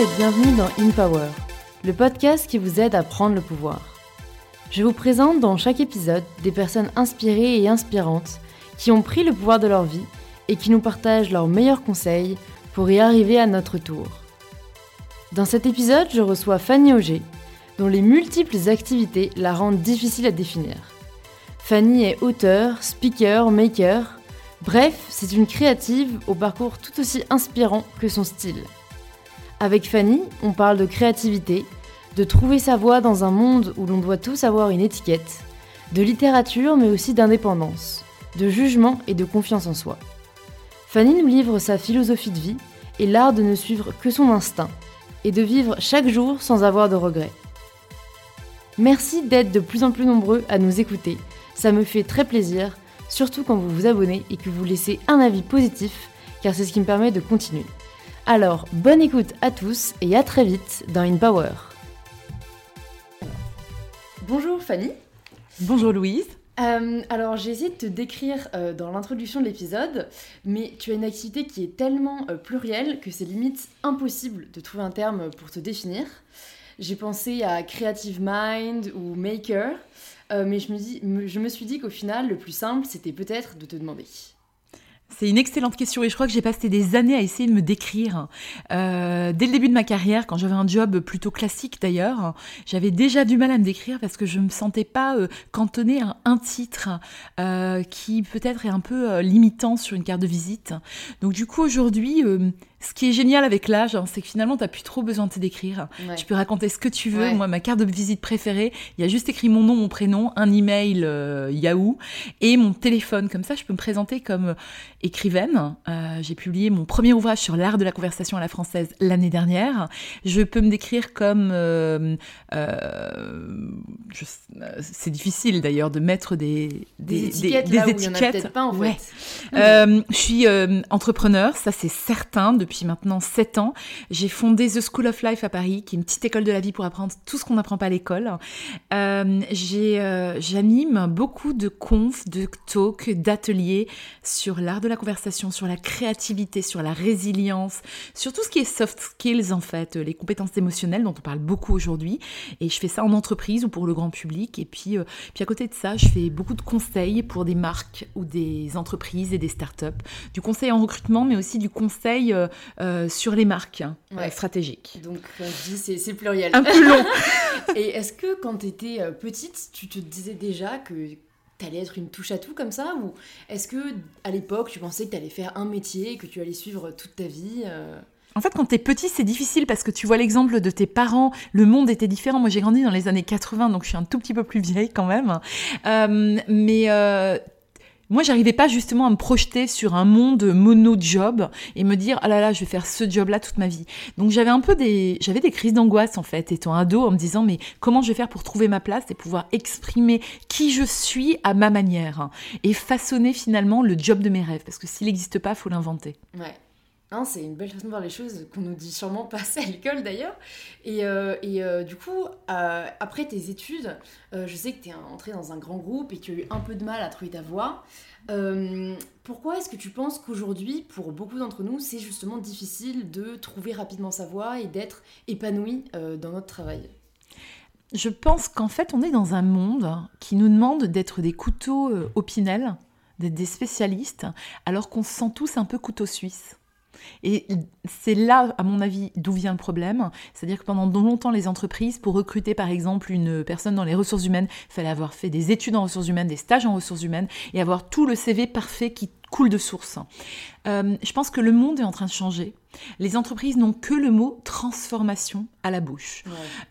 et bienvenue dans In Power, le podcast qui vous aide à prendre le pouvoir. Je vous présente dans chaque épisode des personnes inspirées et inspirantes qui ont pris le pouvoir de leur vie et qui nous partagent leurs meilleurs conseils pour y arriver à notre tour. Dans cet épisode, je reçois Fanny Auger, dont les multiples activités la rendent difficile à définir. Fanny est auteur, speaker, maker, bref, c'est une créative au parcours tout aussi inspirant que son style. Avec Fanny, on parle de créativité, de trouver sa voie dans un monde où l'on doit tous avoir une étiquette, de littérature mais aussi d'indépendance, de jugement et de confiance en soi. Fanny nous livre sa philosophie de vie et l'art de ne suivre que son instinct et de vivre chaque jour sans avoir de regrets. Merci d'être de plus en plus nombreux à nous écouter, ça me fait très plaisir, surtout quand vous vous abonnez et que vous laissez un avis positif, car c'est ce qui me permet de continuer. Alors, bonne écoute à tous et à très vite dans In Power. Bonjour Fanny. Bonjour Louise. Euh, alors j'ai essayé de te décrire euh, dans l'introduction de l'épisode, mais tu as une activité qui est tellement euh, plurielle que c'est limite impossible de trouver un terme pour te définir. J'ai pensé à creative mind ou maker, mais je me, dis, je me suis dit qu'au final le plus simple c'était peut-être de te demander c'est une excellente question et je crois que j'ai passé des années à essayer de me décrire. Euh, dès le début de ma carrière, quand j'avais un job plutôt classique d'ailleurs, j'avais déjà du mal à me décrire parce que je ne me sentais pas euh, cantonnée à un titre euh, qui peut-être est un peu limitant sur une carte de visite. Donc du coup aujourd'hui, ce qui est génial avec l'âge, hein, c'est que finalement, tu n'as plus trop besoin de te décrire. Tu peux raconter ce que tu veux. Moi, ma carte de visite préférée, il y a juste écrit mon nom, mon prénom, un email euh, Yahoo et mon téléphone. Comme ça, je peux me présenter comme euh, écrivaine. Euh, j'ai publié mon premier ouvrage sur l'art de la conversation à la française l'année dernière. Je peux me décrire comme... c'est difficile d'ailleurs de mettre des, des, étiquettes. Des, étiquettes. pas, en fait. je suis entrepreneur, ça c'est certain depuis maintenant 7 ans. J'ai fondé The School of Life à Paris, qui est une petite école de la vie pour apprendre tout ce qu'on n'apprend pas à l'école. Euh, euh, J'anime beaucoup de confs, de talks, d'ateliers sur l'art de la conversation, sur la créativité, sur la résilience, sur tout ce qui est soft skills en fait, les compétences émotionnelles dont on parle beaucoup aujourd'hui. Et je fais ça en entreprise ou pour le grand public. Et puis, euh, puis à côté de ça, je fais beaucoup de conseils pour des marques ou des entreprises et des startups. Du conseil en recrutement, mais aussi du conseil euh, euh, sur les marques hein, stratégiques. Donc on dit c'est pluriel. Un peu long. Et est-ce que quand tu étais euh, petite, tu te disais déjà que tu allais être une touche à tout comme ça Ou est-ce que à l'époque tu pensais que tu allais faire un métier et que tu allais suivre toute ta vie En fait, quand tu es petit, c'est difficile parce que tu vois l'exemple de tes parents, le monde était différent. Moi, j'ai grandi dans les années 80, donc je suis un tout petit peu plus vieille quand même. mais moi, j'arrivais pas justement à me projeter sur un monde mono-job et me dire, ah là là, je vais faire ce job-là toute ma vie. Donc j'avais un peu des, j'avais des crises d'angoisse en fait, étant ado, en me disant, mais comment je vais faire pour trouver ma place et pouvoir exprimer qui je suis à ma manière et façonner finalement le job de mes rêves, parce que s'il n'existe pas, faut l'inventer. Ouais. Hein, c'est une belle façon de voir les choses qu'on nous dit sûrement pas à l'école d'ailleurs. Et, euh, euh, du coup, euh, après tes études, je sais que tu es entré dans un grand groupe et que tu as eu un peu de mal à trouver ta voie. pourquoi est-ce que tu penses qu'aujourd'hui, pour beaucoup d'entre nous, c'est justement difficile de trouver rapidement sa voie et d'être épanoui dans notre travail? Je pense qu'en fait, on est dans un monde qui nous demande d'être des couteaux au pinel, d'être des spécialistes, alors qu'on se sent tous un peu couteau suisse. Et c'est là, à mon avis, d'où vient le problème. C'est-à-dire que pendant longtemps, les entreprises, pour recruter par exemple une personne dans les ressources humaines, fallait avoir fait des études en ressources humaines, des stages en ressources humaines et avoir tout le CV parfait qui coule de source. Euh, je pense que le monde est en train de changer. Les entreprises n'ont que le mot transformation à la bouche.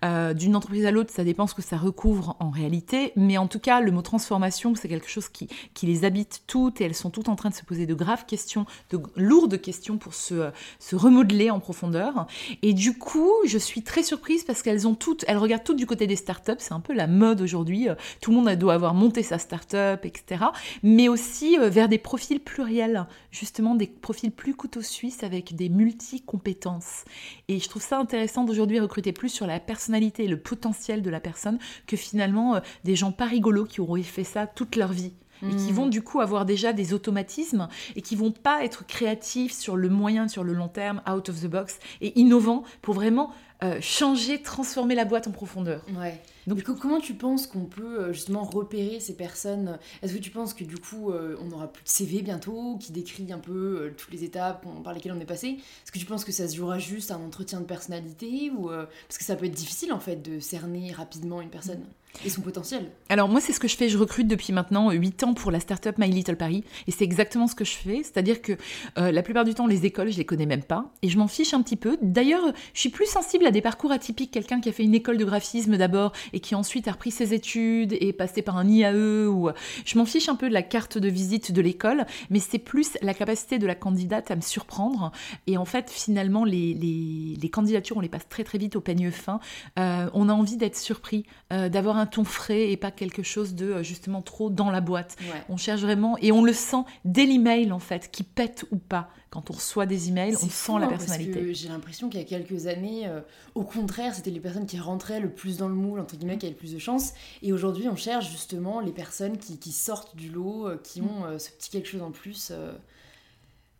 Euh, d'une entreprise à l'autre, ça dépend ce que ça recouvre en réalité, mais en tout cas, le mot transformation, c'est quelque chose qui, qui, les habite toutes et elles sont toutes en train de se poser de graves questions, de lourdes questions pour se, se remodeler en profondeur. Et du coup, je suis très surprise parce qu'elles ont toutes, elles regardent toutes du côté des startups, c'est un peu la mode aujourd'hui. Tout le monde doit avoir monté sa startup, etc. Mais aussi euh, vers des profils pluriels, justement des profils plus couteaux suisses avec des multi-compétences. Et je trouve ça intéressant d'aujourd'hui recruter plus sur la personnalité et le potentiel de la personne que finalement euh, des gens pas rigolos qui auraient fait ça toute leur vie. et qui Mm. vont du coup avoir déjà des automatismes et qui vont pas être créatifs sur le moyen, sur le long terme, out of the box et innovants pour vraiment euh, changer, transformer la boîte en profondeur. Ouais. Donc- comment tu penses qu'on peut euh, justement repérer ces personnes? Est-ce que tu penses que du coup, euh, on aura plus de CV bientôt qui décrit un peu euh, toutes les étapes par lesquelles on est passé? Est-ce que tu penses que ça se jouera juste à un entretien de personnalité ou parce que ça peut être difficile en fait de cerner rapidement une personne? Et son potentiel Alors moi, c'est ce que je fais. Je recrute depuis maintenant 8 ans pour la startup My Little Paris. Et c'est exactement ce que je fais. C'est-à-dire que euh, la plupart du temps, les écoles, je les connais même pas. Et je m'en fiche un petit peu. D'ailleurs, je suis plus sensible à des parcours atypiques. Quelqu'un qui a fait une école de graphisme d'abord et qui ensuite a repris ses études et passé par un IAE. Ou... Je m'en fiche un peu de la carte de visite de l'école. Mais c'est plus la capacité de la candidate à me surprendre. Et en fait, finalement, les, les, les candidatures, on les passe très très vite au peigne fin. Euh, on a envie d'être surpris, euh, d'avoir un ton frais et pas quelque chose de euh, justement trop dans la boîte. Ouais. On cherche vraiment et on le sent dès l'email en fait, qui pète ou pas. Quand on reçoit des emails, on sent la hein, personnalité. J'ai l'impression qu'il y a quelques années, euh, au contraire, c'était les personnes qui rentraient le plus dans le moule, entre guillemets, qui avaient le plus de chance. Et aujourd'hui, on cherche justement les personnes qui, qui sortent du lot, euh, qui ont euh, ce petit quelque chose en plus.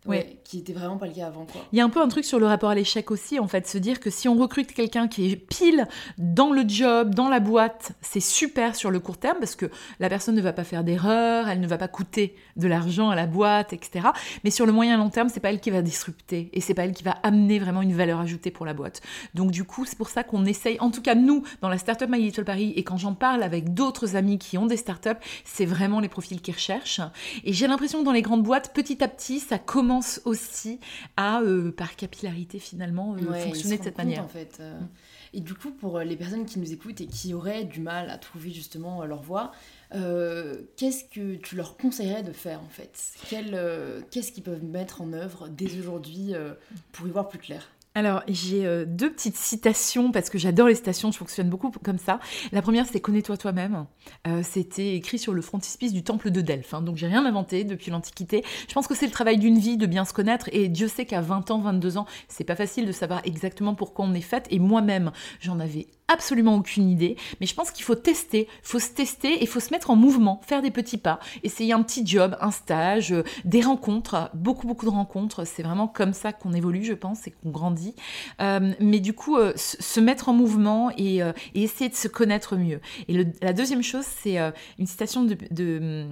Ouais, Ouais. Qui était vraiment pas le cas avant, quoi. Il y a un peu un truc sur le rapport à l'échec aussi, en fait, se dire que si on recrute quelqu'un qui est pile dans le job, dans la boîte, c'est super sur le court terme parce que la personne ne va pas faire d'erreur, elle ne va pas coûter de l'argent à la boîte, etc. Mais sur le moyen et long terme, c'est pas elle qui va disrupter et c'est pas elle qui va amener vraiment une valeur ajoutée pour la boîte. Donc du coup, c'est pour ça qu'on essaye, en tout cas nous, dans la startup My Little Paris, et quand j'en parle avec d'autres amis qui ont des startups, c'est vraiment les profils qu'ils recherchent. Et j'ai l'impression que dans les grandes boîtes, petit à petit, ça commence aussi à, euh, par capillarité finalement, euh, Ouais, fonctionner de cette compte, manière. En fait. euh. Et du coup, pour les personnes qui nous écoutent et qui auraient du mal à trouver justement leur voix, euh, qu'est-ce que tu leur conseillerais de faire en fait? Qu'est-ce qu'ils peuvent mettre en œuvre dès aujourd'hui pour y voir plus clair? Alors, j'ai euh, deux petites citations parce que j'adore les citations, je fonctionne beaucoup comme ça. La première, c'est Connais-toi toi-même. Euh, C'était écrit sur le frontispice du temple de Delphes. hein, donc, j'ai rien inventé depuis l'Antiquité. Je pense que c'est le travail d'une vie de bien se connaître. Et Dieu sait qu'à 20 ans, 22 ans, c'est pas facile de savoir exactement pourquoi on est faite. Et moi-même, j'en avais absolument aucune idée. Mais je pense qu'il faut tester, faut se tester et faut se mettre en mouvement, faire des petits pas, essayer un petit job, un stage, euh, des rencontres, beaucoup, beaucoup de rencontres. C'est vraiment comme ça qu'on évolue, je pense, et qu'on grandit. Euh, mais du coup, euh, se mettre en mouvement et, essayer de se connaître mieux. Et la deuxième chose, c'est une citation de, de,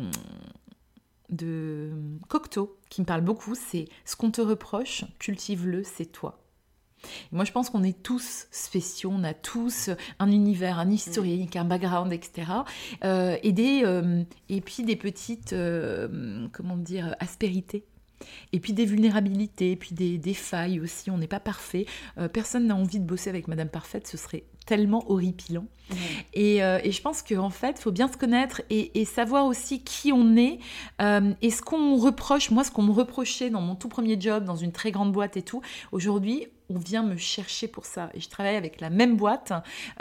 de Cocteau qui me parle beaucoup, c'est « Ce qu'on te reproche, cultive-le, c'est toi ». Et moi, je pense qu'on est tous spéciaux, on a tous un univers, un historique, un background, etc. Euh, et, des, euh, et puis des petites, euh, comment dire, aspérités. Et puis des vulnérabilités, et puis des, des failles aussi. On n'est pas parfait. Personne n'a envie de bosser avec Madame Parfaite, ce serait tellement horripilant. Et, euh, et je pense qu'en fait, il faut bien se connaître et, et savoir aussi qui on est. Euh, et ce qu'on reproche, moi, ce qu'on me reprochait dans mon tout premier job, dans une très grande boîte et tout, aujourd'hui, on vient me chercher pour ça. Et je travaille avec la même boîte,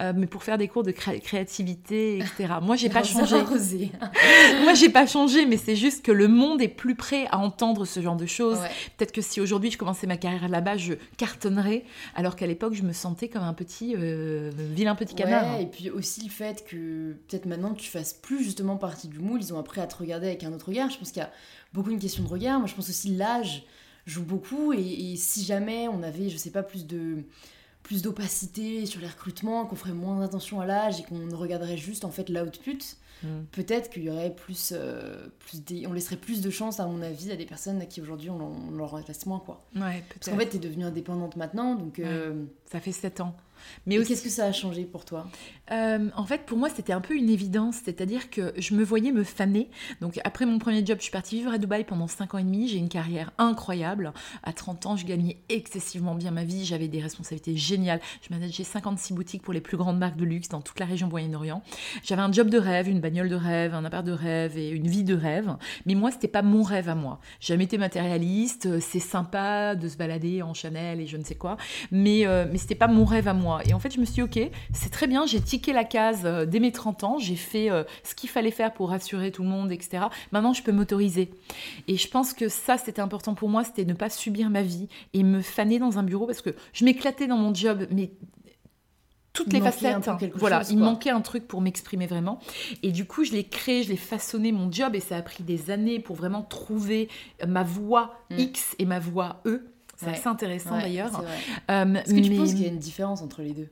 euh, mais pour faire des cours de cré- créativité, etc. Moi, j'ai pas changé. Moi, j'ai pas changé, mais c'est juste que le monde est plus prêt à entendre ce genre de choses. Ouais. Peut-être que si aujourd'hui je commençais ma carrière là-bas, je cartonnerais, alors qu'à l'époque, je me sentais comme un petit euh, vilain petit canard. Ouais, et puis aussi le fait que peut-être maintenant tu fasses plus justement partie du moule, ils ont appris à te regarder avec un autre regard. Je pense qu'il y a beaucoup une question de regard. Moi je pense aussi l'âge joue beaucoup et, et si jamais on avait, je sais pas, plus de plus d'opacité sur les recrutements, qu'on ferait moins attention à l'âge et qu'on ne regarderait juste en fait l'output, Mm. peut-être qu'il y aurait plus, euh, plus des- on laisserait plus de chance à mon avis à des personnes qui aujourd'hui on, leur laisse moins quoi. Ouais, Parce qu'en fait t'es devenue indépendante maintenant donc euh, Ça fait 7 ans. Mais aussi, qu'est-ce que ça a changé pour toi? Euh, en fait, pour moi, c'était un peu une évidence, c'est-à-dire que je me voyais me faner. Donc, après mon premier job, je suis partie vivre à Dubaï pendant 5 ans et demi. J'ai une carrière incroyable. À 30 ans, je gagnais excessivement bien ma vie. J'avais des responsabilités géniales. Je manageais 56 boutiques pour les plus grandes marques de luxe dans toute la région Moyen-Orient. J'avais un job de rêve, une bagnole de rêve, un appart de rêve et une vie de rêve. Mais moi, c'était pas mon rêve à moi. J'ai jamais été matérialiste. C'est sympa de se balader en Chanel et je ne sais quoi. Mais, euh, mais c'était pas mon rêve à moi. Et en fait, je me suis dit, ok, c'est très bien, j'ai tiqué la case euh, dès mes 30 ans, j'ai fait euh, ce qu'il fallait faire pour rassurer tout le monde, etc. Maintenant, je peux m'autoriser. Et je pense que ça, c'était important pour moi, c'était ne pas subir ma vie et me faner dans un bureau parce que je m'éclatais dans mon job, mais toutes Il les facettes. quelque voilà, chose, il manquait un truc pour m'exprimer vraiment. Et du coup, je l'ai créé, je l'ai façonné mon job et ça a pris des années pour vraiment trouver ma voix Mm. X et ma voix E. C'est Ouais. assez intéressant Ouais, d'ailleurs. Euh, Est-ce que tu mais- penses qu'il y a une différence entre les deux?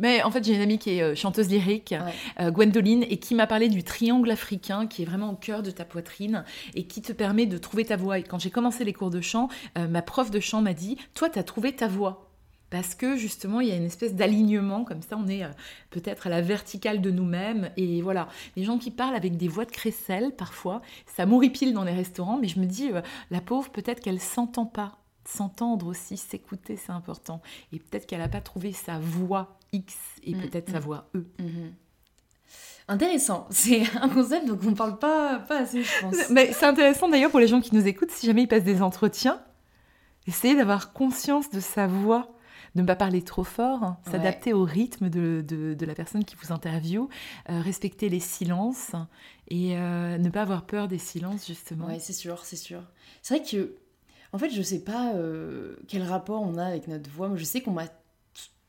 Mais en fait, j'ai une amie qui est euh, chanteuse lyrique, Ouais. euh, Gwendoline, et qui m'a parlé du triangle africain, qui est vraiment au cœur de ta poitrine et qui te permet de trouver ta voix. Et quand j'ai commencé les cours de chant, euh, ma prof de chant m'a dit Toi, tu as trouvé ta voix. Parce que justement, il y a une espèce d'alignement, comme ça, on est peut-être à la verticale de nous-mêmes. Et voilà, les gens qui parlent avec des voix de crécelle, parfois, ça m'horripile dans les restaurants, mais je me dis, euh, la pauvre, peut-être qu'elle s'entend pas. S'entendre aussi, s'écouter, c'est important. Et peut-être qu'elle n'a pas trouvé sa voix X et Mm, peut-être mm. sa voix E. Mhm. Intéressant. C'est un concept dont on ne parle pas, pas assez, je pense. Mais c'est intéressant d'ailleurs pour les gens qui nous écoutent, si jamais ils passent des entretiens, essayez d'avoir conscience de sa voix, de ne pas parler trop fort, hein, Ouais. s'adapter au rythme de, de- de la personne qui vous interviewe, euh, respecter les silences et euh, ne pas avoir peur des silences justement. Ouais, c'est sûr, c'est sûr. C'est vrai que, en fait, je sais pas euh, quel rapport on a avec notre voix. Moi, je sais qu'on m'a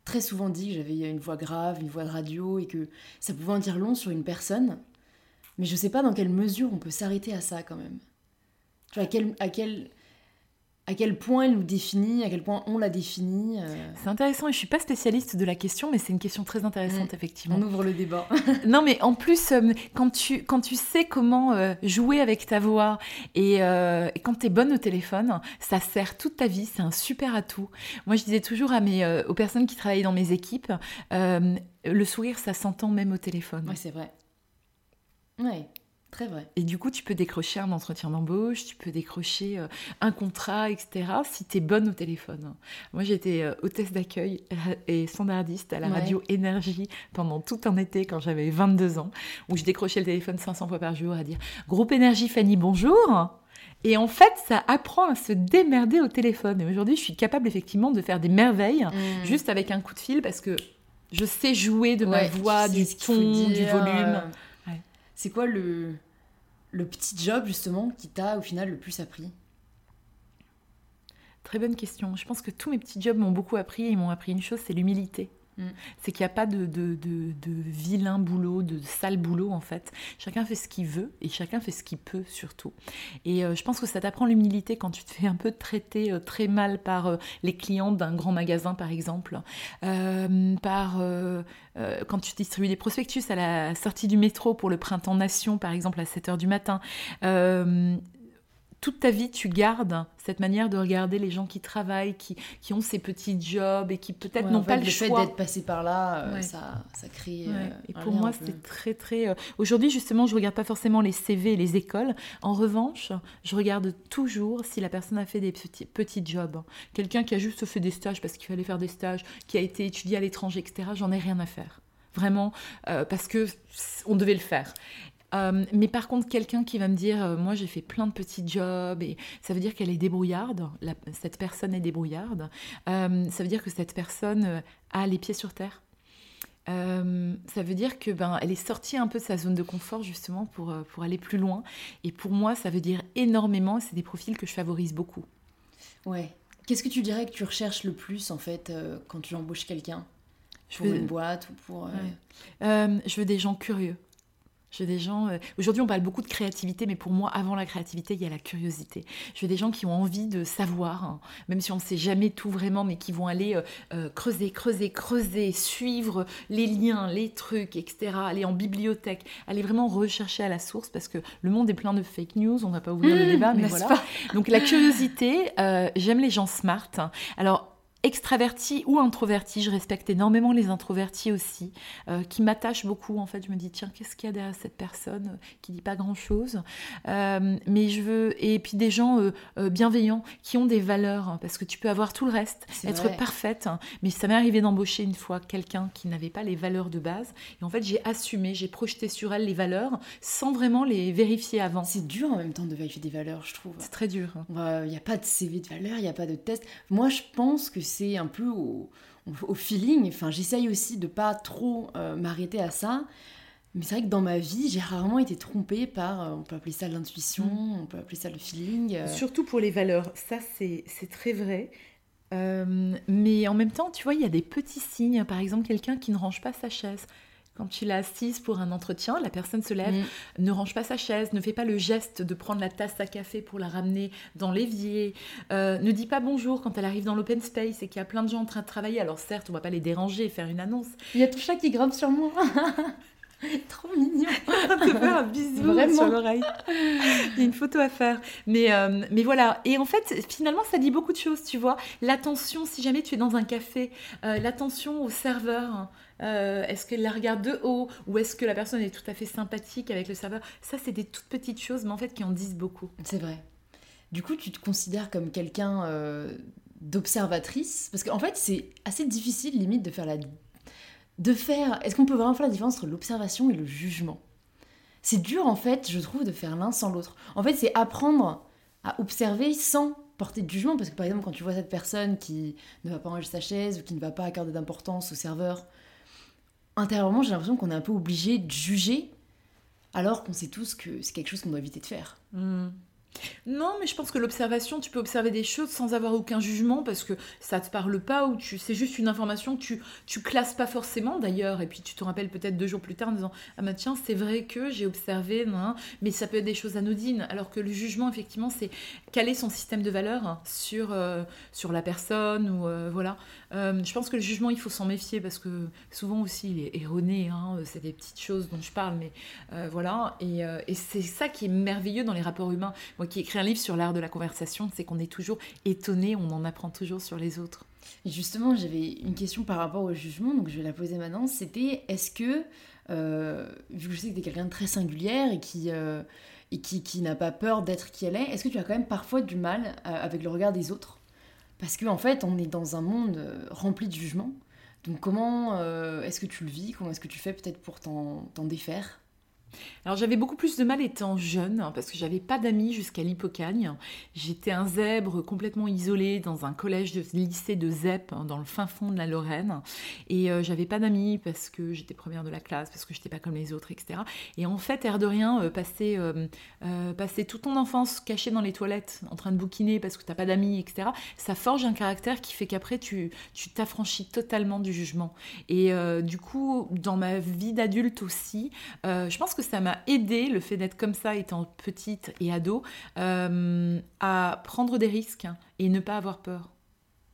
très souvent dit que j'avais une voix grave, une voix de radio et que ça pouvait en dire long sur une personne. Mais je sais pas dans quelle mesure on peut s'arrêter à ça quand même. Tu vois, à quel, à quel, à quel point elle nous définit, à quel point on la définit. euh, C'est intéressant et je suis pas spécialiste de la question, mais c'est une question très intéressante Mm. effectivement. on ouvre le débat. Non, mais en plus, euh, quand, tu, quand tu sais comment euh, jouer avec ta voix et, euh, et quand tu es bonne au téléphone, ça sert toute ta vie, c'est un super atout. Moi, je disais toujours à mes, aux personnes qui travaillaient dans mes équipes, euh, le sourire, ça s'entend même au téléphone. ouais, c'est vrai. Ouais, très vrai. Et du coup, tu peux décrocher un entretien d'embauche, tu peux décrocher euh, un contrat, etc., si tu es bonne au téléphone. Moi, j'étais euh, hôtesse d'accueil euh, et standardiste à la Ouais. radio Énergie pendant tout un été quand j'avais 22 ans, où je décrochais le téléphone 500 fois par jour à dire « Groupe Énergie Fanny, bonjour !» Et en fait, ça apprend à se démerder au téléphone. Et aujourd'hui, je suis capable effectivement de faire des merveilles Mm. juste avec un coup de fil parce que je sais jouer de ma voix, tu sais du ton, du volume. C'est quoi le, le petit job justement qui t'a au final le plus appris? Très bonne question. Je pense que tous mes petits jobs m'ont beaucoup appris et ils m'ont appris une chose, c'est l'humilité. Mm. C'est qu'il n'y a pas de, vilain boulot, de sale boulot en fait. Chacun fait ce qu'il veut et chacun fait ce qu'il peut surtout. Et euh, je pense que ça t'apprend l'humilité quand tu te fais un peu traiter euh, très mal par euh, les clients d'un grand magasin par exemple, quand tu distribues des prospectus à la sortie du métro pour le printemps nation par exemple à 7h du matin. Toute ta vie, tu gardes cette manière de regarder les gens qui travaillent, qui, qui ont ces petits jobs et qui peut-être Ouais, n'ont en pas le, le fait d'être passé par là, euh, Ouais. ça, ça crée. Ouais. euh, Et pour moi, c'est très très. euh, Aujourd'hui, justement, je regarde pas forcément les CV et les écoles. En revanche, je regarde toujours si la personne a fait des petits petits jobs. Quelqu'un qui a juste fait des stages parce qu'il fallait faire des stages, qui a été étudié à l'étranger, etc. J'en ai rien à faire. Vraiment, euh, parce que on devait le faire. Euh, mais par contre, quelqu'un qui va me dire, euh, moi j'ai fait plein de petits jobs, et ça veut dire qu'elle est débrouillarde, la- cette personne est débrouillarde, Euh, ça veut dire que cette personne a les pieds sur terre. Ça veut dire que ben elle est sortie un peu de sa zone de confort justement pour, pour aller plus loin. Et pour moi, ça veut dire énormément. C'est des profils que je favorise beaucoup. Ouais. Qu'est-ce que tu dirais que tu recherches le plus en fait quand tu embauches quelqu'un? Je pour veux, une boîte ou pour. Ouais. je veux des gens curieux. Veux des gens. euh, Aujourd'hui, on parle beaucoup de créativité, mais pour moi, avant la créativité, il y a la curiosité. Je veux des gens qui ont envie de savoir, hein, même si on ne sait jamais tout vraiment, mais qui vont aller euh, euh, creuser, creuser, creuser, suivre les liens, les trucs, etc. Aller en bibliothèque, aller vraiment rechercher à la source, parce que le monde est plein de fake news. On ne va pas ouvrir le débat, mais Mmh, voilà. pas? Donc la curiosité, j'aime les gens smart. Alors extraverti ou introverti, je respecte énormément les introvertis aussi, euh, qui m'attachent beaucoup. En fait, je me dis tiens, qu'est-ce qu'il y a derrière cette personne euh, qui dit pas grand-chose Euh, Mais je veux et puis des gens euh, bienveillants qui ont des valeurs, hein, parce que tu peux avoir tout le reste, être vrai. parfaite. hein. mais ça m'est arrivé d'embaucher une fois quelqu'un qui n'avait pas les valeurs de base, et en fait j'ai assumé, j'ai projeté sur elle les valeurs sans vraiment les vérifier avant. C'est dur en même temps de vérifier des valeurs, je trouve. C'est très dur. hein. Il n'y a pas de CV de valeur, il n'y a pas de test. Moi, je pense que c'est un peu au, au feeling. Enfin, j'essaye aussi de pas trop euh, m'arrêter à ça. Mais c'est vrai que dans ma vie, j'ai rarement été trompée par, euh, on peut appeler ça l'intuition, Mm. on peut appeler ça le feeling. euh. Surtout pour les valeurs, ça c'est c'est très vrai. mais en même temps, tu vois, il y a des petits signes. Par exemple, quelqu'un qui ne range pas sa chaise. Quand tu l'as assise pour un entretien, la personne se lève, mm. ne range pas sa chaise, ne fait pas le geste de prendre la tasse à café pour la ramener dans l'évier, euh, ne dit pas bonjour quand elle arrive dans l'open space et qu'il y a plein de gens en train de travailler. Alors certes, on va pas les déranger et faire une annonce. Il y a tout ça qui grimpe sur moi. Trop mignon. te faire un bisou sur l'oreille. Il y a une photo à faire. Mais, euh, mais voilà. Et en fait, finalement, ça dit beaucoup de choses, tu vois. L'attention, si jamais tu es dans un café, euh, l'attention au serveur. Euh, est-ce qu'elle la regarde de haut ou est-ce que la personne est tout à fait sympathique avec le serveur? Ça, c'est des toutes petites choses, mais en fait, qui en disent beaucoup. C'est vrai. Du coup, tu te considères comme quelqu'un d'observatrice? Parce qu'en fait, c'est assez difficile, limite, de faire la de faire. Est-ce qu'on peut vraiment faire la différence entre l'observation et le jugement? C'est dur en fait, je trouve, de faire l'un sans l'autre. En fait, c'est apprendre à observer sans porter de jugement, parce que par exemple, quand tu vois cette personne qui ne va pas ranger sa chaise ou qui ne va pas accorder d'importance au serveur, intérieurement, j'ai l'impression qu'on est un peu obligé de juger, alors qu'on sait tous que c'est quelque chose qu'on doit éviter de faire. Hmm. Non, mais je pense que l'observation, tu peux observer des choses sans avoir aucun jugement parce que ça te parle pas ou tu, c'est juste une information que tu, tu classes pas forcément d'ailleurs. Et puis tu te rappelles peut-être deux jours plus tard en disant Ah bah tiens, c'est vrai que j'ai observé, mais ça peut être des choses anodines. Alors que le jugement, effectivement, c'est caler son système de valeurs sur, euh, la personne ou euh, voilà. Euh, je pense que le jugement, il faut s'en méfier parce que souvent aussi, il est erroné. Hein, c'est des petites choses dont je parle, mais voilà. Et, c'est ça qui est merveilleux dans les rapports humains moi qui écris un livre sur l'art de la conversation, c'est qu'on est toujours étonné, on en apprend toujours sur les autres. Justement, j'avais une question par rapport au jugement, donc je vais la poser maintenant. C'était est-ce que, euh, vu que je sais que tu es quelqu'un de très singulière et qui, euh, n'a pas peur d'être qui elle est, est-ce que tu as quand même parfois du mal euh, avec le regard des autres? Parce qu'en en fait, on est dans un monde rempli de jugements. Donc comment est-ce que tu le vis? Comment est-ce que tu fais peut-être pour t'en défaire? Alors j'avais beaucoup plus de mal étant jeune hein, parce que j'avais pas d'amis jusqu'à l'hypocagne. J'étais un zèbre complètement isolé dans un collège de lycée de ZEP hein, dans le fin fond de la Lorraine et euh, j'avais pas d'amis parce que j'étais première de la classe, parce que j'étais pas comme les autres, etc. Et en fait, air de rien, euh, passer, euh, toute ton enfance caché dans les toilettes en train de bouquiner parce que t'as pas d'amis, etc. Ça forge un caractère qui fait qu'après tu tu t'affranchis totalement du jugement. Et du coup, dans ma vie d'adulte aussi, je pense que ça m'a aidé, le fait d'être comme ça étant petite et ado, euh, à prendre des risques et ne pas avoir peur.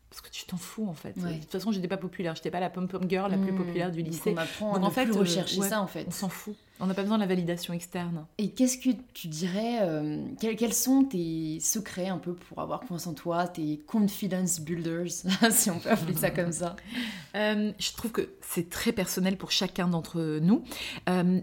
Parce que tu t'en fous en fait. De toute façon, j'étais pas populaire, j'étais pas la pom-pom girl la plus mmh. populaire du lycée. Donc on apprend en fait, euh, rechercher ça en fait. On s'en fout. On n'a pas besoin de la validation externe. Et qu'est-ce que tu dirais euh, quels, sont tes secrets un peu pour avoir confiance en toi, tes confidence builders, si on peut appeler ça comme ça? Je trouve que c'est très personnel pour chacun d'entre nous. Euh,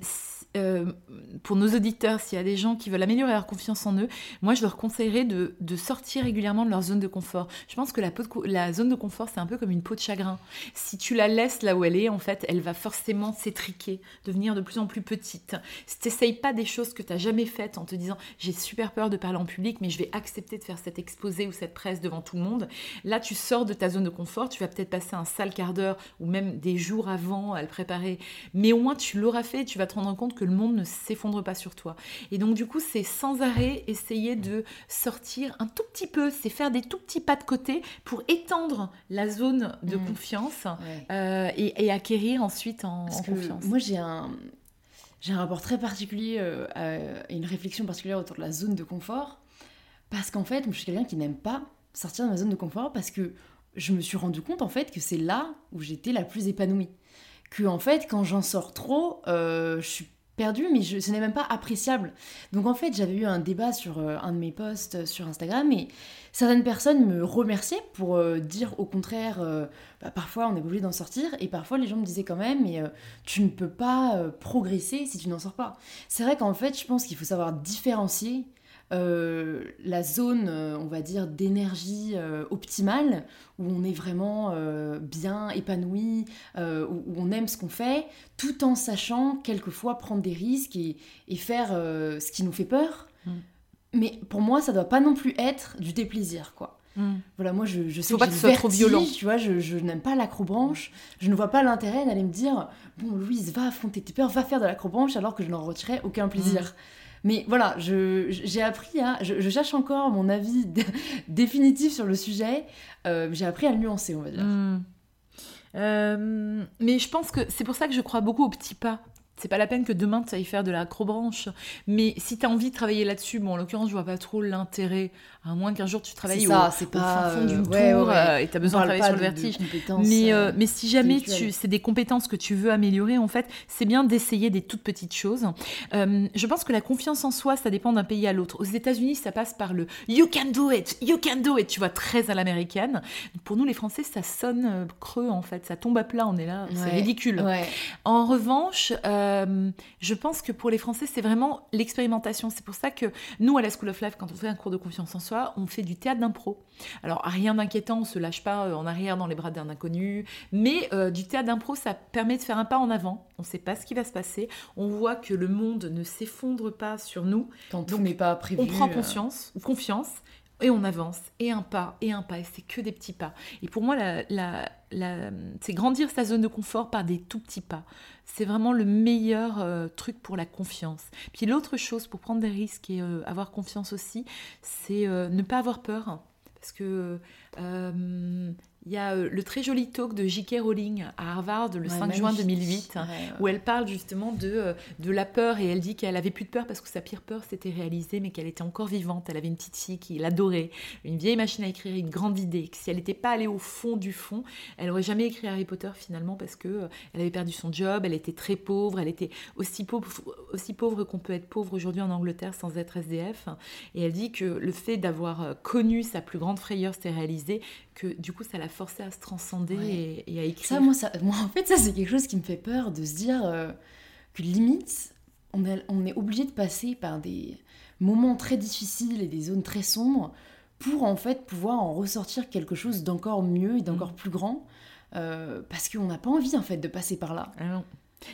pour nos auditeurs, s'il y a des gens qui veulent améliorer leur confiance en eux, moi je leur conseillerais de, sortir régulièrement de leur zone de confort. Je pense que la, zone de confort, c'est un peu comme une peau de chagrin. Si tu la laisses là où elle est, en fait, elle va forcément s'étriquer, devenir de plus en plus petite. Si tu n'essayes pas des choses que tu n'as jamais faites en te disant j'ai super peur de parler en public, mais je vais accepter de faire cet exposé ou cette presse devant tout le monde, là tu sors de ta zone de confort, tu vas peut-être passer un sale quart d'heure ou même des jours avant à le préparer, mais au moins tu l'auras fait tu vas te rendre compte que le monde ne s'effondre pas sur toi. Et donc du coup, c'est sans arrêt essayer de sortir un tout petit peu, c'est faire des tout petits pas de côté pour étendre la zone de mmh. confiance euh, et, acquérir ensuite en, confiance. Moi, j'ai un, j'ai un rapport très particulier euh, et une réflexion particulière autour de la zone de confort. Parce qu'en fait, je suis quelqu'un qui n'aime pas sortir de ma zone de confort parce que je me suis rendu compte en fait que c'est là où j'étais la plus épanouie. Que en fait, quand j'en sors trop, euh, je suis perdu, mais ce n'est même pas appréciable. Donc en fait, j'avais eu un débat sur euh, un de mes posts euh, sur Instagram et certaines personnes me remerciaient pour euh, dire au contraire, bah, parfois on est obligé d'en sortir et parfois les gens me disaient quand même, mais tu ne peux pas progresser si tu n'en sors pas. C'est vrai qu'en fait, je pense qu'il faut savoir différencier euh, la zone, euh, on va dire, d'énergie euh, optimale, où on est vraiment bien épanoui, où, on aime ce qu'on fait, tout en sachant quelquefois prendre des risques et, faire ce qui nous fait peur. Mm. Mais pour moi, ça doit pas non plus être du déplaisir, quoi. Mm. Voilà, moi je, je sais pas que, ce soit trop violent. Tu vois, je, je n'aime pas l'acrobranche. Je ne vois pas l'intérêt d'aller me dire Bon, Louise, va affronter tes peurs, va faire de l'acrobranche alors que je n'en retirerai aucun plaisir. Mais voilà, j'ai appris à. Je, cherche encore mon avis définitif sur le sujet. Euh, j'ai appris à le nuancer, on va dire. Hmm. Euh, mais je pense que c'est pour ça que je crois beaucoup aux petits pas c'est pas la peine que demain tu ailles faire de l'acrobranche. Mais si tu as envie de travailler là-dessus, bon, en l'occurrence, je vois pas trop l'intérêt, à moins qu'un jour tu travailles au, c'est pas, fond d'une tour euh, et tu as besoin de travailler sur le vertige. mais, euh, mais si jamais tu, c'est des compétences que tu veux améliorer, en fait, c'est bien d'essayer des toutes petites choses. Euh, je pense que la confiance en soi, ça dépend d'un pays à l'autre. Aux États-Unis, ça passe par le You can do it, you can do it, tu vois, très à l'américaine. Pour nous, les Français, ça sonne creux, en fait, ça tombe à plat, on est là, c'est ridicule. En revanche, euh, je pense que pour les Français, c'est vraiment l'expérimentation. C'est pour ça que nous, à la School of Life, quand on fait un cours de confiance en soi, on fait du théâtre d'impro. Alors, rien d'inquiétant, on se lâche pas euh, en arrière dans les bras d'un inconnu, mais euh, du théâtre d'impro, ça permet de faire un pas en avant. On ne sait pas ce qui va se passer. On voit que le monde ne s'effondre pas sur nous. Quand tout n'est pas prévu. On prend conscience, ou confiance, et on avance, et un pas, et un pas, et c'est que des petits pas. Et pour moi, c'est grandir sa zone de confort par des tout petits pas. C'est vraiment le meilleur euh, truc pour la confiance. Puis l'autre chose pour prendre des risques et euh, avoir confiance aussi, c'est euh, ne pas avoir peur. Parce que il y a euh, le très joli talk de J.K. Rowling à Harvard le 5 juin 2008, où elle parle justement de, euh, de la peur et elle dit qu'elle avait plus de peur parce que sa pire peur s'était réalisée, mais qu'elle était encore vivante. Elle avait une petite fille qui l'adorait, une vieille machine à écrire, une grande idée. Que si elle n'était pas allée au fond du fond, elle aurait jamais écrit Harry Potter finalement parce que euh, elle avait perdu son job, elle était très pauvre, elle était aussi pauvre, aussi pauvre qu'on peut être pauvre aujourd'hui en Angleterre sans être SDF. Et elle dit que le fait d'avoir connu sa plus grande frayeur s'était réalisé, que du coup ça l'a forcé à se transcender et, à écrire. Ça moi, ça, moi, en fait, ça c'est quelque chose qui me fait peur de se dire euh, que limite, on, on est obligé de passer par des moments très difficiles et des zones très sombres pour en fait pouvoir en ressortir quelque chose d'encore mieux et d'encore mm. plus grand. Euh, parce qu'on n'a pas envie en fait de passer par là. Ah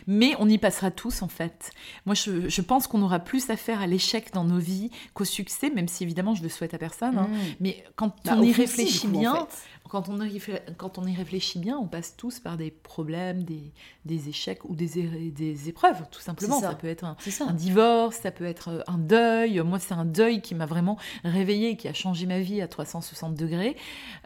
mais on y passera tous en fait. Moi, je, pense qu'on aura plus à faire à l'échec dans nos vies qu'au succès, même si évidemment je le souhaite à personne. Hein. Mm. Mais quand bah, on y réfléchit bien, quand, on y, quand on y réfléchit bien, on passe tous par des problèmes, des, des échecs ou des, des épreuves, tout simplement. Ça. peut être un, un, divorce, ça peut être euh, un deuil. Moi, c'est un deuil qui m'a vraiment réveillée, qui a changé ma vie à 360 degrés.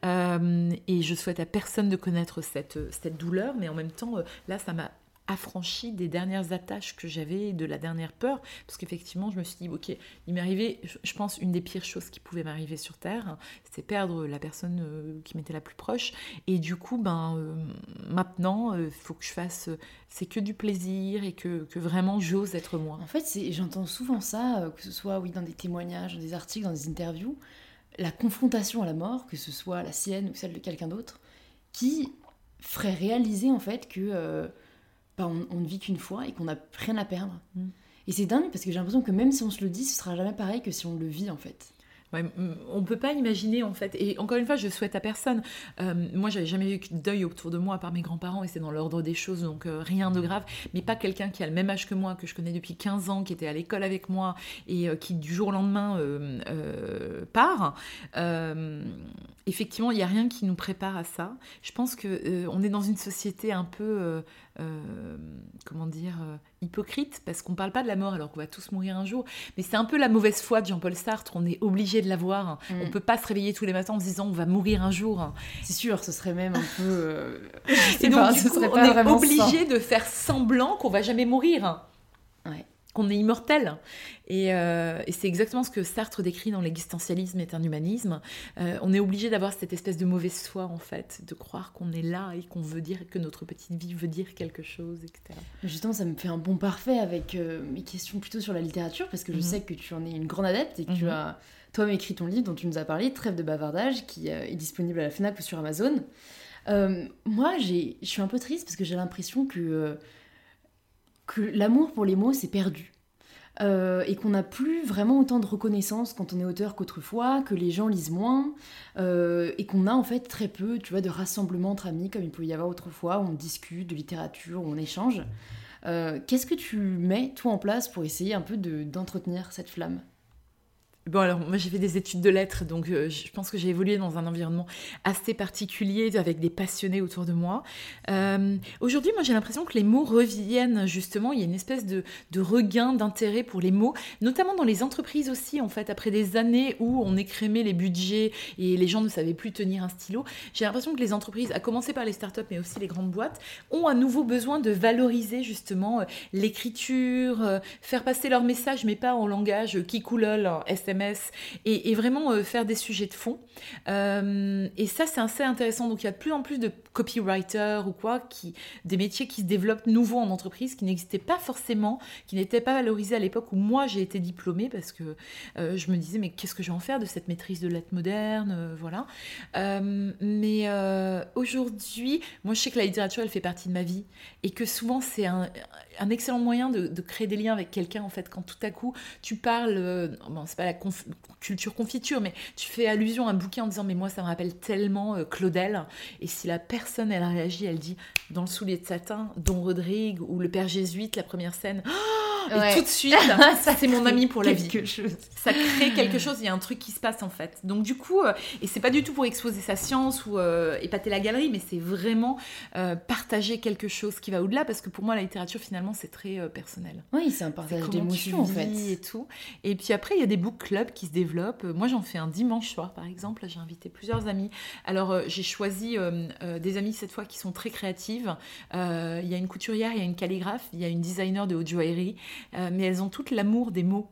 Euh, et je souhaite à personne de connaître cette, cette douleur, mais en même temps, euh, là, ça m'a affranchi des dernières attaches que j'avais, de la dernière peur, parce qu'effectivement, je me suis dit, ok, il m'est arrivé, je pense, une des pires choses qui pouvaient m'arriver sur Terre, c'est perdre la personne euh, qui m'était la plus proche, et du coup, ben, euh, maintenant, il euh, faut que je fasse, c'est que du plaisir, et que, que vraiment j'ose être moi. En fait, j'entends souvent ça, que ce soit, oui, dans des témoignages, dans des articles, dans des interviews, la confrontation à la mort, que ce soit la sienne ou celle de quelqu'un d'autre, qui ferait réaliser, en fait, que bah, on, ne vit qu'une fois et qu'on n'a rien à perdre. Mm. Et c'est dingue parce que j'ai l'impression que même si on se le dit, ce sera jamais pareil que si on le vit en fait. Ouais, on peut pas imaginer en fait. Et encore une fois, je souhaite à personne. Euh, moi, j'avais jamais eu de deuil autour de moi à part mes grands-parents et c'est dans l'ordre des choses, donc euh, rien de grave. Mais pas quelqu'un qui a le même âge que moi, que je connais depuis 15 ans, qui était à l'école avec moi et euh, qui du jour au lendemain part. effectivement, il n'y a rien qui nous prépare à ça. Je pense que on est dans une société un peu euh, comment dire, euh, hypocrite, parce qu'on parle pas de la mort alors qu'on va tous mourir un jour. Mais c'est un peu la mauvaise foi de Jean-Paul Sartre, on est obligé de la voir. On mm. On peut pas se réveiller tous les matins en se disant on va mourir un jour. C'est sûr, ce serait même un peu. Euh, Et donc, ce serait on est obligé de faire semblant qu'on va jamais mourir. Ouais qu'on est immortel. Euh, et, c'est exactement ce que Sartre décrit dans l'existentialisme et un humanisme. Euh, on est obligé d'avoir cette espèce de mauvaise foi, en fait, de croire qu'on est là et qu'on veut dire que notre petite vie veut dire quelque chose, etc. Justement, ça me fait un bon parfait avec euh, mes questions plutôt sur la littérature, parce que je mhm. sais que tu en es une grande adepte et que tu mhm. as toi écrit ton livre dont tu nous as parlé, Trêve de bavardage, qui est disponible à la FNAC ou sur Amazon. moi, je suis un peu triste parce que j'ai l'impression que que l'amour pour les mots, c'est perdu. Euh, et qu'on n'a plus vraiment autant de reconnaissance quand on est auteur qu'autrefois, que les gens lisent moins, euh, et qu'on a en fait très peu, tu vois, de rassemblements entre amis comme il pouvait y avoir autrefois, où on discute de littérature, où on échange. Euh, qu'est-ce que tu mets, toi, en place pour essayer un peu d'entretenir cette flamme? Bon, alors moi j'ai fait des études de lettres, donc euh, je pense que j'ai évolué dans un environnement assez particulier avec des passionnés autour de moi. Euh, aujourd'hui, moi j'ai l'impression que les mots reviennent justement. Il y a une espèce de, regain d'intérêt pour les mots, notamment dans les entreprises aussi, en fait, après des années où on écrémait les budgets et les gens ne savaient plus tenir un stylo. J'ai l'impression que les entreprises, à commencer par les startups, mais aussi les grandes boîtes, ont à nouveau besoin de valoriser justement euh, l'écriture, faire passer leur message, mais pas en langage qui coulole, Et, vraiment euh, faire des sujets de fond. Euh, et ça, c'est assez intéressant. Donc, il y a de plus en plus de copywriters ou quoi, qui, des métiers qui se développent nouveaux en entreprise, qui n'existaient pas forcément, qui n'étaient pas valorisés à l'époque où moi j'ai été diplômée, parce que euh, je me disais, mais qu'est-ce que je vais en faire de cette maîtrise de lettres modernes Voilà. mais aujourd'hui, moi je sais que la littérature, elle fait partie de ma vie, et que souvent c'est un, excellent moyen de, de, créer des liens avec quelqu'un, en fait, quand tout à coup tu parles, bon, c'est pas la culture confiture, mais tu fais allusion à un bouquin en disant mais moi ça me rappelle tellement euh, Claudel. Et si la personne elle réagit, elle dit dans le soulier de satin, Don Rodrigue ou le père jésuite, la première scène. Et tout de suite, ça c'est mon ami pour la vie. Ça crée quelque chose, il y a un truc qui se passe en fait. Donc du coup, euh, et c'est pas du tout pour exposer sa science ou euh, épater la galerie, mais c'est vraiment euh, partager quelque chose qui va au-delà, parce que pour moi la littérature finalement c'est très personnel. Oui, c'est un partage d'émotions en fait. Et tout. Et puis après il y a des book clubs qui se développent. Moi j'en fais un dimanche soir par exemple, j'ai invité plusieurs amis. Alors j'ai choisi des amis cette fois qui sont très créatives. Il y a une couturière, il y a une calligraphe, il y a une designer de haute joaillerie. Euh, mais elles ont toutes l'amour des mots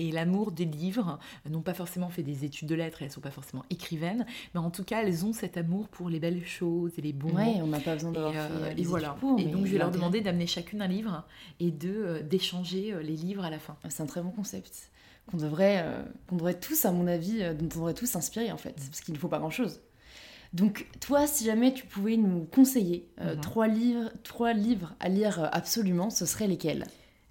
et l'amour des livres, elles n'ont pas forcément fait des études de lettres, elles ne sont pas forcément écrivaines, mais en tout cas, elles ont cet amour pour les belles choses et les bons ouais, on n'a pas besoin d'avoir euh, et voilà. et donc, je vais leur demander d'amener chacune un livre et de euh, d'échanger les livres à la fin. C'est un très bon concept qu'on devrait, qu'on devrait tous, à mon avis, dont on devrait tous s'inspirer en fait, parce qu'il ne faut pas grand-chose. Donc toi, si jamais tu pouvais nous conseiller mhm. trois, livres, trois livres à lire absolument, ce seraient lesquels?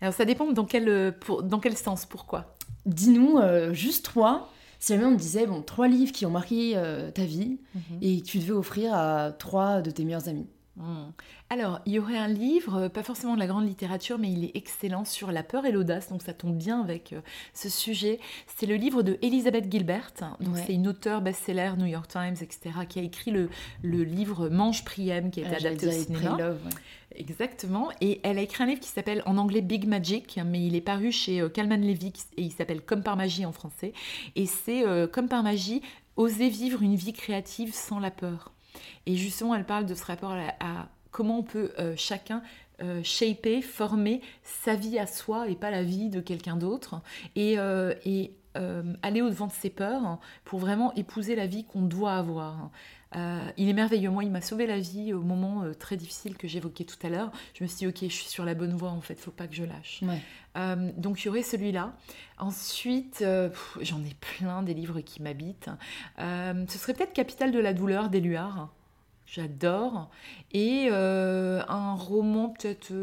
Alors ça dépend dans quel, euh, dans quel sens, pourquoi Dis-nous euh, juste trois. Si jamais on te disait, bon, trois livres qui ont marqué euh, ta vie mhm. et que tu devais offrir à trois de tes meilleurs amis. Hmm. Alors, il y aurait un livre, pas forcément de la grande littérature, mais il est excellent sur la peur et l'audace, donc ça tombe bien avec ce sujet. C'est le livre de Elizabeth Gilbert, donc c'est une auteure best-seller New York Times, etc., qui a écrit le, le livre Mange Priem, qui a été ah, adapté au cinéma. Exactement. Et elle a écrit un livre qui s'appelle en anglais Big Magic, mais il est paru chez euh, Calman Levy et il s'appelle Comme par magie en français. Et c'est euh, comme par magie, oser vivre une vie créative sans la peur. Et justement, elle parle de ce rapport à, comment on peut euh, chacun shaper, former sa vie à soi et pas la vie de quelqu'un d'autre. Et, et aller au-devant de ses peurs pour vraiment épouser la vie qu'on doit avoir. Euh, il est merveilleux. Moi, il m'a sauvé la vie au moment euh, très difficile que j'évoquais tout à l'heure. Je me suis dit, ok, je suis sur la bonne voie, en fait, faut pas que je lâche. Euh, donc, il y aurait celui-là. Ensuite, j'en ai plein des livres qui m'habitent. ce serait peut-être Capital de la douleur d'Éluard. J'adore. Et un roman peut-être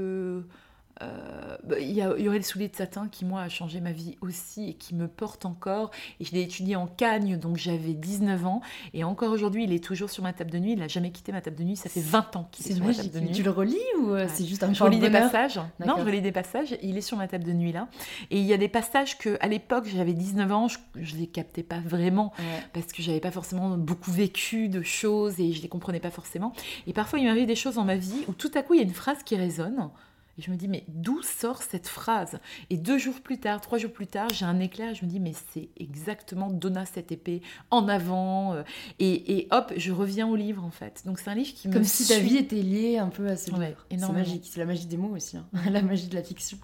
euh, bah, il y, aurait le soulier de satin qui, moi, a changé ma vie aussi et qui me porte encore. Et je l'ai étudié en Cagne, donc j'avais 19 ans. Et encore aujourd'hui, il est toujours sur ma table de nuit. Il n'a jamais quitté ma table de nuit. Ça fait 20 ans qu'il est, sur ma table de nuit. Tu le relis ou euh, c'est juste un Je relis des passages. Non, je relis des passages. Il est sur ma table de nuit là. Et il y a des passages que, à l'époque, j'avais 19 ans, je ne les captais pas vraiment parce que j'avais pas forcément beaucoup vécu de choses et je les comprenais pas forcément. Et parfois, il m'arrive des choses dans ma vie où tout à coup, il y a une phrase qui résonne. Et je me dis, mais d'où sort cette phrase? Et deux jours plus tard, trois jours plus tard, j'ai un éclair, je me dis, mais c'est exactement Donna cette épée en avant. Euh, et, hop, je reviens au livre en fait. Donc c'est un livre qui Comme si ta vie était liée un peu à ce livre. C'est magique, c'est la magie des mots aussi, hein. la magie de la fiction.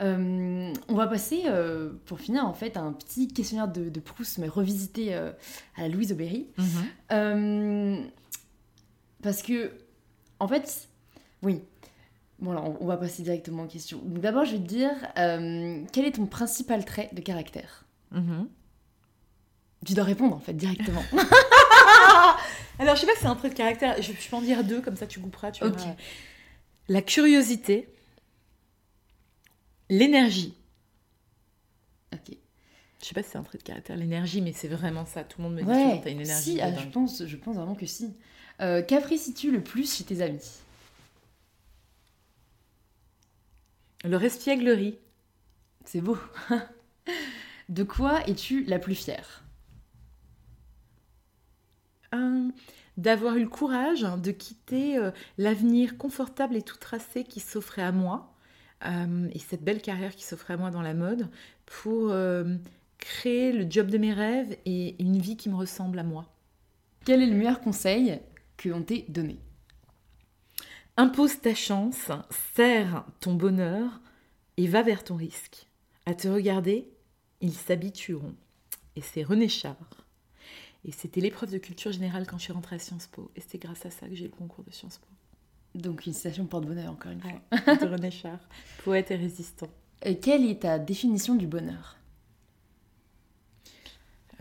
Euh, on va passer, euh, pour finir en fait, à un petit questionnaire de, Proust, mais revisité à la Louise Aubéry. Mhm. parce que, en fait, oui, Bon, alors, on va passer directement aux questions. Donc, d'abord, je vais te dire, euh, quel est ton principal trait de caractère? Mm-hmm. Tu dois répondre, en fait, directement. alors, je sais pas si c'est un trait de caractère. Je, peux en dire deux, comme ça, tu couperas. Tu La curiosité, l'énergie. Ok. Je sais pas si c'est un trait de caractère, l'énergie, mais c'est vraiment ça. Tout le monde me dit ouais, que tu as une énergie. Si, ah, je, pense, je pense vraiment que si. Euh, Qu'apprécies-tu le plus chez tes amis? Le respièglerie. C'est beau. De quoi es-tu la plus fière? D'avoir eu le courage de quitter euh, l'avenir confortable et tout tracé qui s'offrait à moi, euh, et cette belle carrière qui s'offrait à moi dans la mode, pour euh, créer le job de mes rêves et une vie qui me ressemble à moi. Quel est le meilleur conseil que on t'ait donné? Impose ta chance, serre ton bonheur et va vers ton risque. À te regarder, ils s'habitueront. Et c'est René Char. Et c'était l'épreuve de culture générale quand je suis rentrée à Sciences Po. Et c'est grâce à ça que j'ai eu le concours de Sciences Po. Donc une citation porte-bonheur, encore une fois. de René Char, poète et résistant. Et quelle est ta définition du bonheur?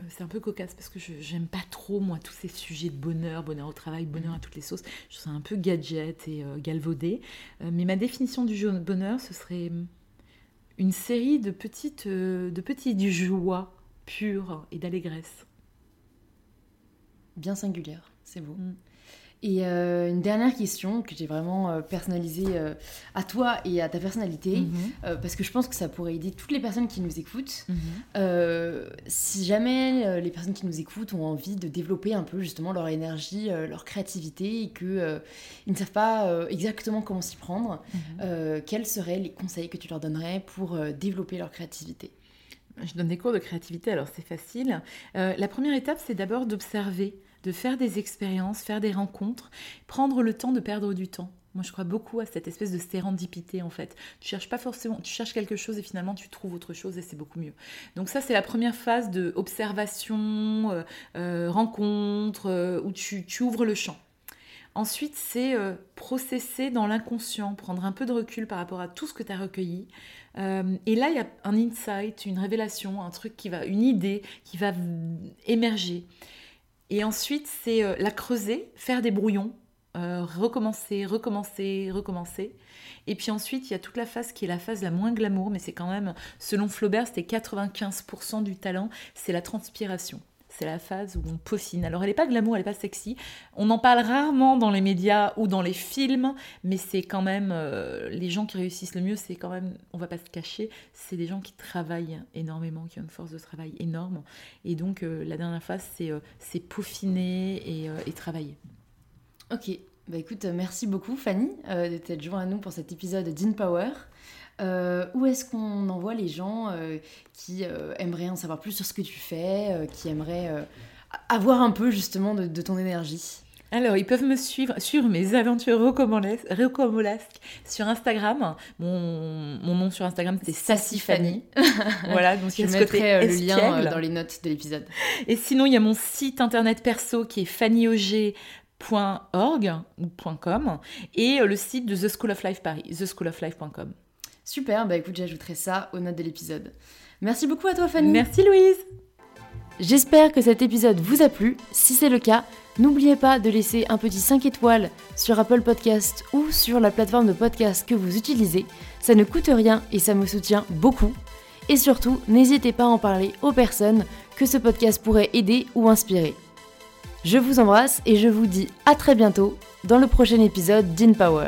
C'est un peu cocasse parce que je j'aime pas trop moi tous ces sujets de bonheur, bonheur au travail, bonheur à toutes les sauces. Je trouve ça un peu gadget et euh, galvaudé. Euh, mais ma définition du bonheur, ce serait une série de petites, de petites joies pures et d'allégresse. Bien singulière, c'est beau. Mm. Et euh, une dernière question que j'ai vraiment euh, personnalisée euh, à toi et à ta personnalité, mhm. parce que je pense que ça pourrait aider toutes les personnes qui nous écoutent. Mhm. si jamais les personnes qui nous écoutent ont envie de développer un peu justement leur énergie, leur créativité, et qu'ils ne savent pas exactement comment s'y prendre, mhm. quels seraient les conseils que tu leur donnerais pour développer leur créativité? Je donne des cours de créativité, alors c'est facile. la première étape, c'est d'abord d'observer de faire des expériences, faire des rencontres, prendre le temps de perdre du temps. Moi, je crois beaucoup à cette espèce de sérendipité, en fait. Tu cherches pas forcément, tu cherches quelque chose et finalement tu trouves autre chose et c'est beaucoup mieux. Donc ça, c'est la première phase de observation, euh, euh, rencontre, euh, où tu, ouvres le champ. Ensuite, c'est processer dans l'inconscient, prendre un peu de recul par rapport à tout ce que tu as recueilli. et là, il y a un insight, une révélation, un truc qui va, une idée qui va émerger. Et ensuite, c'est euh, la creuser, faire des brouillons, euh, recommencer, recommencer, recommencer. Et puis ensuite, il y a toute la phase qui est la phase la moins glamour, mais c'est quand même, selon Flaubert, c'était 95% du talent, c'est la transpiration. C'est la phase où on peaufine. Alors elle n'est pas glamour, elle n'est pas sexy. On en parle rarement dans les médias ou dans les films, mais c'est quand même euh, les gens qui réussissent le mieux, c'est quand même, on va pas se cacher, c'est des gens qui travaillent énormément, qui ont une force de travail énorme. Et donc euh, la dernière phase, c'est euh, peaufiner et, travailler. Ok, bah écoute, merci beaucoup Fanny d'être joint à nous pour cet épisode d'InPower. Euh, où est-ce qu'on envoie les gens euh, qui euh, aimeraient en savoir plus sur ce que tu fais, qui aimeraient avoir un peu justement de, ton énergie? Alors, ils peuvent me suivre sur mes aventures rocambolesques sur Instagram. Mon, mon, nom sur Instagram, c'est Sassy Fanny. voilà, donc je mettrai le lien dans les notes de l'épisode. Et sinon, il y a mon site internet perso qui est fannyog.org ou .com et le site de The School of Life Paris, theschooloflife.com. Super, bah écoute, j'ajouterai ça aux notes de l'épisode. Merci beaucoup à toi Fanny. Merci Louise. J'espère que cet épisode vous a plu. Si c'est le cas, n'oubliez pas de laisser un petit 5 étoiles sur Apple Podcast ou sur la plateforme de podcast que vous utilisez. Ça ne coûte rien et ça me soutient beaucoup. Et surtout, n'hésitez pas à en parler aux personnes que ce podcast pourrait aider ou inspirer. Je vous embrasse et je vous dis à très bientôt dans le prochain épisode d'InPower.